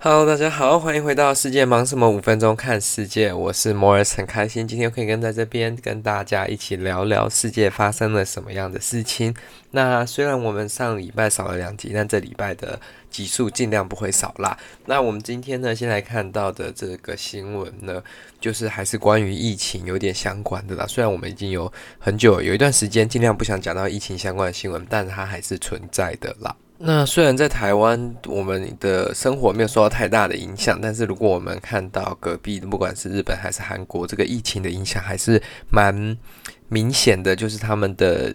Hello，大家好，欢迎回到世界忙什么？五分钟看世界，我是 Morris，很开心今天可以跟在这边跟大家一起聊聊世界发生了什么样的事情。那虽然我们上礼拜少了两集，但这礼拜的集数尽量不会少啦。那我们今天呢，先来看到的这个新闻呢，就是还是关于疫情有点相关的啦。虽然我们已经有很久有一段时间尽量不想讲到疫情相关的新闻，但它还是存在的啦。那虽然在台湾，我们的生活没有受到太大的影响，但是如果我们看到隔壁的，不管是日本还是韩国，这个疫情的影响还是蛮明显的，就是他们的。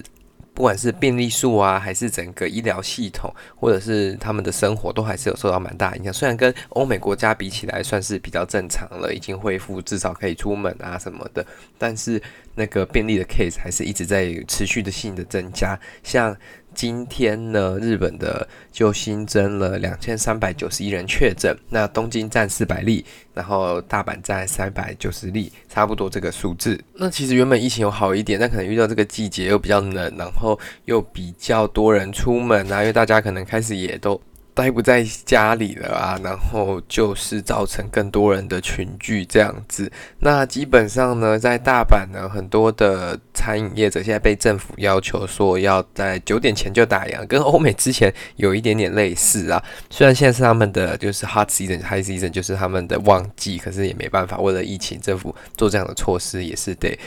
不管是病例数啊，还是整个医疗系统，或者是他们的生活，都还是有受到蛮大影响。虽然跟欧美国家比起来，算是比较正常了，已经恢复，至少可以出门啊什么的，但是那个病例的 case 还是一直在持续的性的增加，像。今天呢，日本的就新增了两千三百九十一人确诊，那东京占四百例，然后大阪占三百九十例，差不多这个数字。那其实原本疫情有好一点，但可能遇到这个季节又比较冷，然后又比较多人出门啊，因为大家可能开始也都。待不在家里了啊，然后就是造成更多人的群聚这样子。那基本上呢，在大阪呢，很多的餐饮业者现在被政府要求说要在九点前就打烊，跟欧美之前有一点点类似啊。虽然现在是他们的就是 hot season、high season，就是他们的旺季，可是也没办法，为了疫情，政府做这样的措施也是得。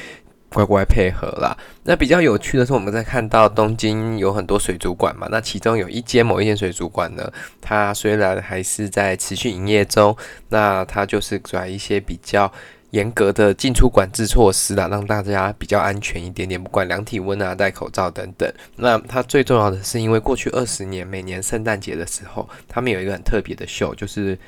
乖乖配合啦。那比较有趣的是，我们在看到东京有很多水族馆嘛，那其中有一间某一间水族馆呢，它虽然还是在持续营业中，那它就是转一些比较严格的进出管制措施啦，让大家比较安全一点点，不管量体温啊、戴口罩等等。那它最重要的是，因为过去二十年每年圣诞节的时候，他们有一个很特别的秀，就是。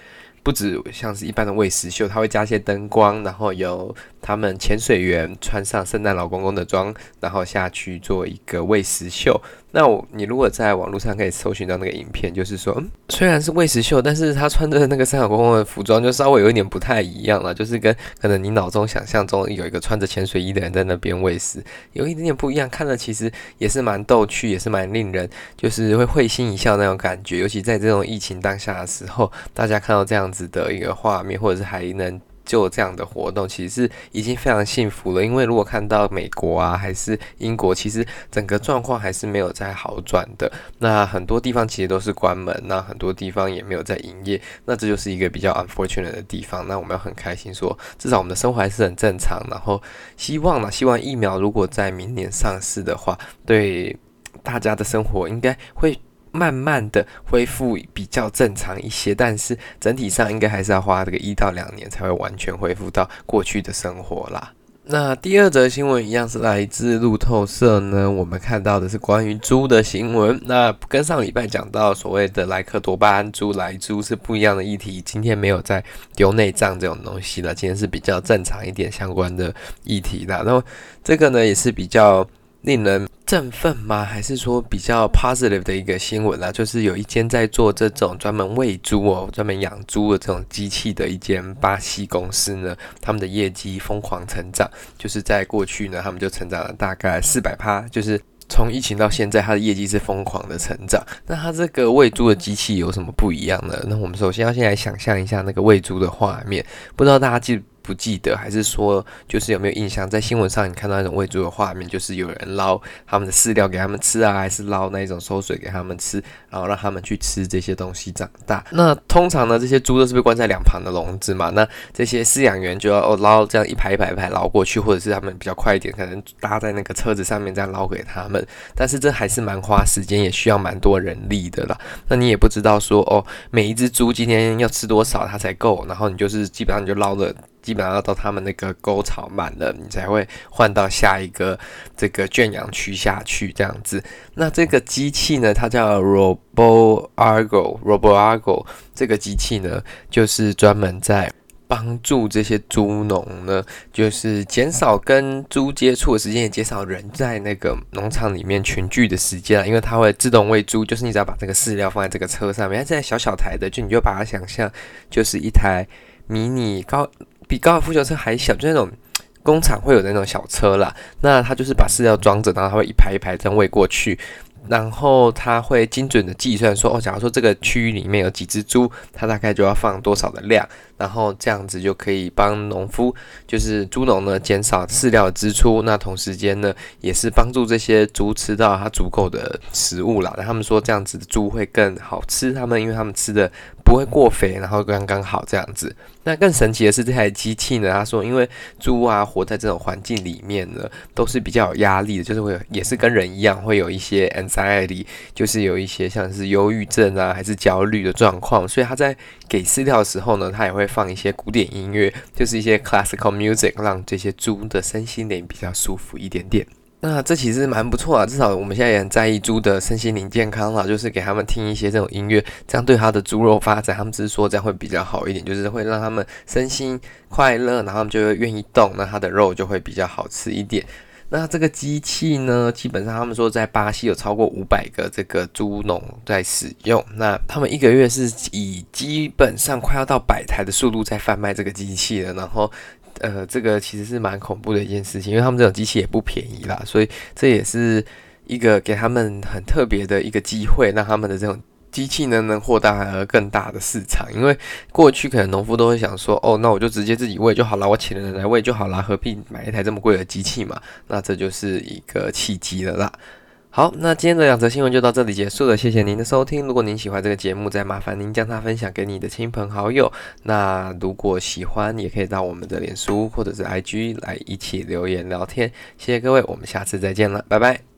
不止像是一般的喂食秀，它会加一些灯光，然后有他们潜水员穿上圣诞老公公的装，然后下去做一个喂食秀。那我你如果在网络上可以搜寻到那个影片，就是说，嗯，虽然是喂食秀，但是他穿着那个圣诞老公公的服装就稍微有一点不太一样了，就是跟可能你脑中想象中有一个穿着潜水衣的人在那边喂食，有一点点不一样。看了其实也是蛮逗趣，也是蛮令人就是会会心一笑那种感觉。尤其在这种疫情当下的时候，大家看到这样子的一个画面，或者是还能。就这样的活动，其实是已经非常幸福了。因为如果看到美国啊，还是英国，其实整个状况还是没有在好转的。那很多地方其实都是关门，那很多地方也没有在营业。那这就是一个比较 unfortunate 的地方。那我们要很开心说，至少我们的生活还是很正常。然后希望呢，希望疫苗如果在明年上市的话，对大家的生活应该会。慢慢的恢复比较正常一些，但是整体上应该还是要花这个一到两年才会完全恢复到过去的生活啦。那第二则新闻一样是来自路透社呢，我们看到的是关于猪的新闻。那跟上礼拜讲到所谓的莱克多巴胺猪、莱猪是不一样的议题，今天没有在丢内脏这种东西了，今天是比较正常一点相关的议题啦。然后这个呢也是比较。令人振奋吗？还是说比较 positive 的一个新闻啦？就是有一间在做这种专门喂猪哦、专门养猪的这种机器的一间巴西公司呢，他们的业绩疯狂成长。就是在过去呢，他们就成长了大概四百趴，就是从疫情到现在，它的业绩是疯狂的成长。那它这个喂猪的机器有什么不一样呢？那我们首先要先来想象一下那个喂猪的画面，不知道大家记。不记得，还是说就是有没有印象？在新闻上你看到那种喂猪的画面，就是有人捞他们的饲料给他们吃啊，还是捞那一种馊水给他们吃，然后让他们去吃这些东西长大。那通常呢，这些猪都是被关在两旁的笼子嘛？那这些饲养员就要哦捞这样一排一排一排捞过去，或者是他们比较快一点，可能搭在那个车子上面这样捞给他们。但是这还是蛮花时间，也需要蛮多人力的啦。那你也不知道说哦，每一只猪今天要吃多少它才够，然后你就是基本上你就捞了。基本上要到他们那个沟槽满了，你才会换到下一个这个圈养区下去这样子。那这个机器呢，它叫 Robo Argo，Robo Argo 这个机器呢，就是专门在帮助这些猪农呢，就是减少跟猪接触的时间，也减少人在那个农场里面群聚的时间，因为它会自动喂猪，就是你只要把这个饲料放在这个车上面，它现在小小台的，就你就把它想象就是一台迷你高。比高尔夫球车还小，就那种工厂会有的那种小车啦。那它就是把饲料装着，然后它会一排一排这样喂过去。然后它会精准的计算说，哦，假如说这个区域里面有几只猪，它大概就要放多少的量，然后这样子就可以帮农夫，就是猪农呢减少饲料的支出，那同时间呢也是帮助这些猪吃到它足够的食物啦。那他们说这样子的猪会更好吃，他们因为他们吃的不会过肥，然后刚刚好这样子。那更神奇的是这台机器呢，他说因为猪啊活在这种环境里面呢，都是比较有压力的，就是会有也是跟人一样会有一些 anxiety，就是有一些像是忧郁症啊还是焦虑的状况，所以他在给饲料的时候呢，他也会放一些古典音乐，就是一些 classical music，让这些猪的身心灵比较舒服一点点。那这其实蛮不错啊，至少我们现在也很在意猪的身心灵健康啦，就是给他们听一些这种音乐，这样对他的猪肉发展，他们只是说这样会比较好一点，就是会让他们身心快乐，然后他们就会愿意动，那他的肉就会比较好吃一点。那这个机器呢，基本上他们说在巴西有超过五百个这个猪农在使用，那他们一个月是以基本上快要到百台的速度在贩卖这个机器的，然后。呃，这个其实是蛮恐怖的一件事情，因为他们这种机器也不便宜啦，所以这也是一个给他们很特别的一个机会，让他们的这种机器呢能获得更大的市场。因为过去可能农夫都会想说，哦，那我就直接自己喂就好了，我请人来喂就好了，何必买一台这么贵的机器嘛？那这就是一个契机了啦。好，那今天的两则新闻就到这里结束了，谢谢您的收听。如果您喜欢这个节目，再麻烦您将它分享给你的亲朋好友。那如果喜欢，也可以到我们的脸书或者是 IG 来一起留言聊天。谢谢各位，我们下次再见了，拜拜。